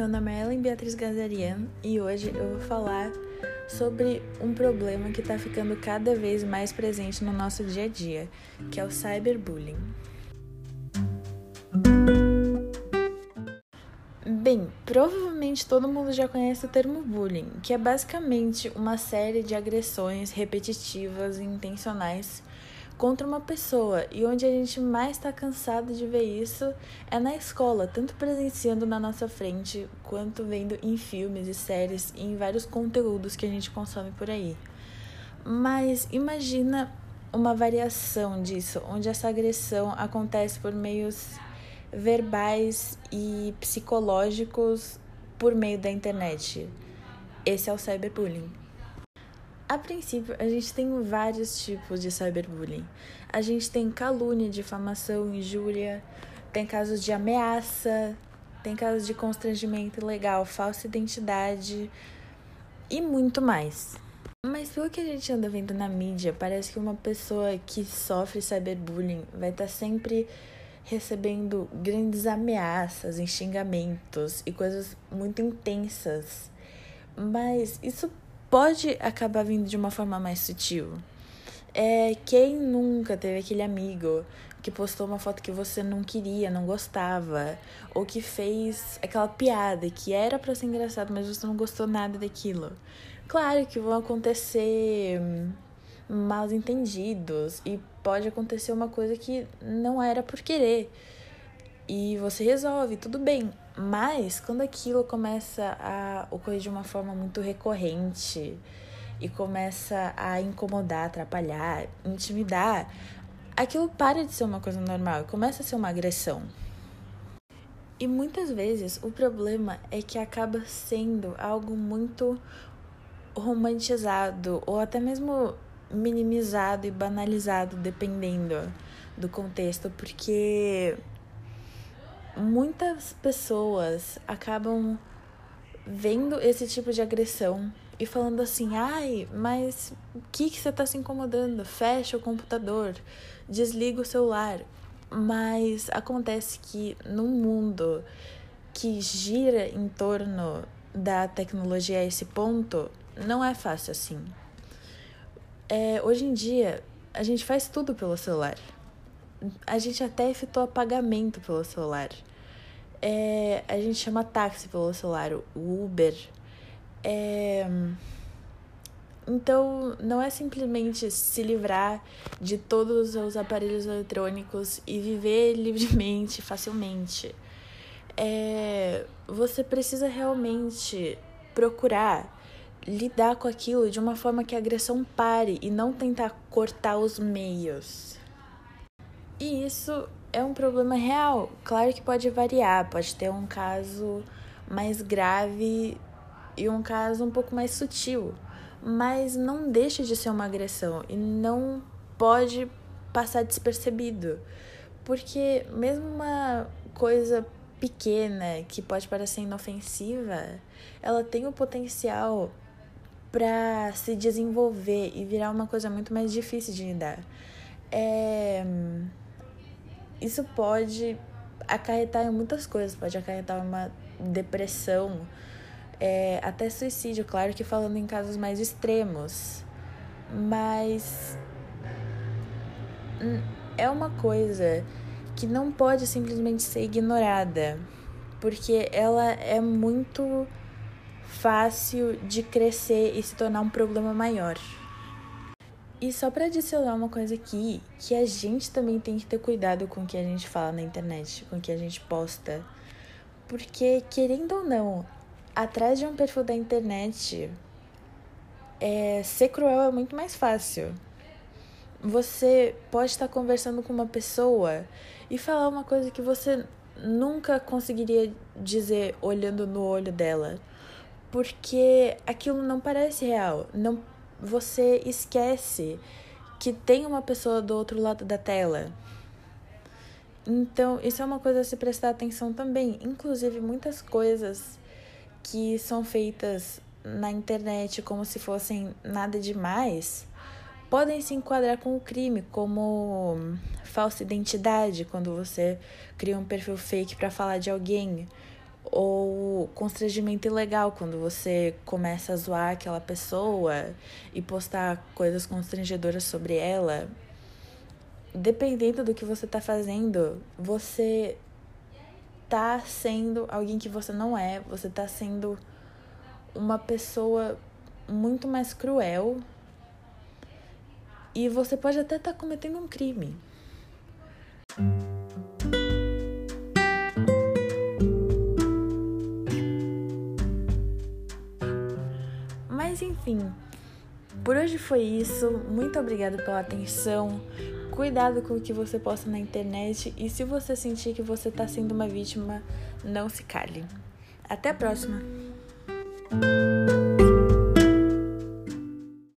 meu nome é Ellen Beatriz Gazarian e hoje eu vou falar sobre um problema que está ficando cada vez mais presente no nosso dia a dia, que é o cyberbullying. Bem, provavelmente todo mundo já conhece o termo bullying, que é basicamente uma série de agressões repetitivas e intencionais contra uma pessoa. E onde a gente mais está cansado de ver isso é na escola, tanto presenciando na nossa frente, quanto vendo em filmes e séries e em vários conteúdos que a gente consome por aí. Mas imagina uma variação disso, onde essa agressão acontece por meios verbais e psicológicos por meio da internet. Esse é o cyberbullying. A princípio, a gente tem vários tipos de cyberbullying. A gente tem calúnia, difamação, injúria, tem casos de ameaça, tem casos de constrangimento ilegal, falsa identidade e muito mais. Mas pelo que a gente anda vendo na mídia, parece que uma pessoa que sofre cyberbullying vai estar tá sempre recebendo grandes ameaças, xingamentos e coisas muito intensas. Mas isso pode acabar vindo de uma forma mais sutil. É, quem nunca teve aquele amigo que postou uma foto que você não queria, não gostava, ou que fez aquela piada que era para ser engraçado, mas você não gostou nada daquilo. Claro que vão acontecer mal entendidos e pode acontecer uma coisa que não era por querer. E você resolve, tudo bem. Mas quando aquilo começa a ocorrer de uma forma muito recorrente e começa a incomodar, atrapalhar, intimidar, aquilo para de ser uma coisa normal e começa a ser uma agressão. E muitas vezes o problema é que acaba sendo algo muito romantizado ou até mesmo minimizado e banalizado, dependendo do contexto, porque muitas pessoas acabam vendo esse tipo de agressão e falando assim: ai, mas o que, que você está se incomodando? Fecha o computador, desliga o celular. Mas acontece que no mundo que gira em torno da tecnologia a esse ponto, não é fácil assim. É, hoje em dia, a gente faz tudo pelo celular. A gente até efetua pagamento pelo celular. É, a gente chama táxi pelo celular, Uber. É, então, não é simplesmente se livrar de todos os aparelhos eletrônicos e viver livremente, facilmente. É, você precisa realmente procurar lidar com aquilo de uma forma que a agressão pare e não tentar cortar os meios. E isso é um problema real. Claro que pode variar, pode ter um caso mais grave e um caso um pouco mais sutil, mas não deixa de ser uma agressão e não pode passar despercebido. Porque mesmo uma coisa pequena que pode parecer inofensiva, ela tem o potencial para se desenvolver e virar uma coisa muito mais difícil de lidar. É isso pode acarretar em muitas coisas, pode acarretar uma depressão, é, até suicídio, claro que falando em casos mais extremos. Mas é uma coisa que não pode simplesmente ser ignorada, porque ela é muito fácil de crescer e se tornar um problema maior. E só para adicionar uma coisa aqui, que a gente também tem que ter cuidado com o que a gente fala na internet, com o que a gente posta. Porque, querendo ou não, atrás de um perfil da internet, é, ser cruel é muito mais fácil. Você pode estar conversando com uma pessoa e falar uma coisa que você nunca conseguiria dizer olhando no olho dela. Porque aquilo não parece real, não você esquece que tem uma pessoa do outro lado da tela. Então, isso é uma coisa a se prestar atenção também. Inclusive, muitas coisas que são feitas na internet como se fossem nada demais podem se enquadrar com o crime, como falsa identidade, quando você cria um perfil fake para falar de alguém, ou constrangimento ilegal quando você começa a zoar aquela pessoa e postar coisas constrangedoras sobre ela. Dependendo do que você tá fazendo, você tá sendo alguém que você não é, você tá sendo uma pessoa muito mais cruel e você pode até estar tá cometendo um crime. Por hoje foi isso. Muito obrigada pela atenção. Cuidado com o que você posta na internet e se você sentir que você está sendo uma vítima, não se cale. Até a próxima!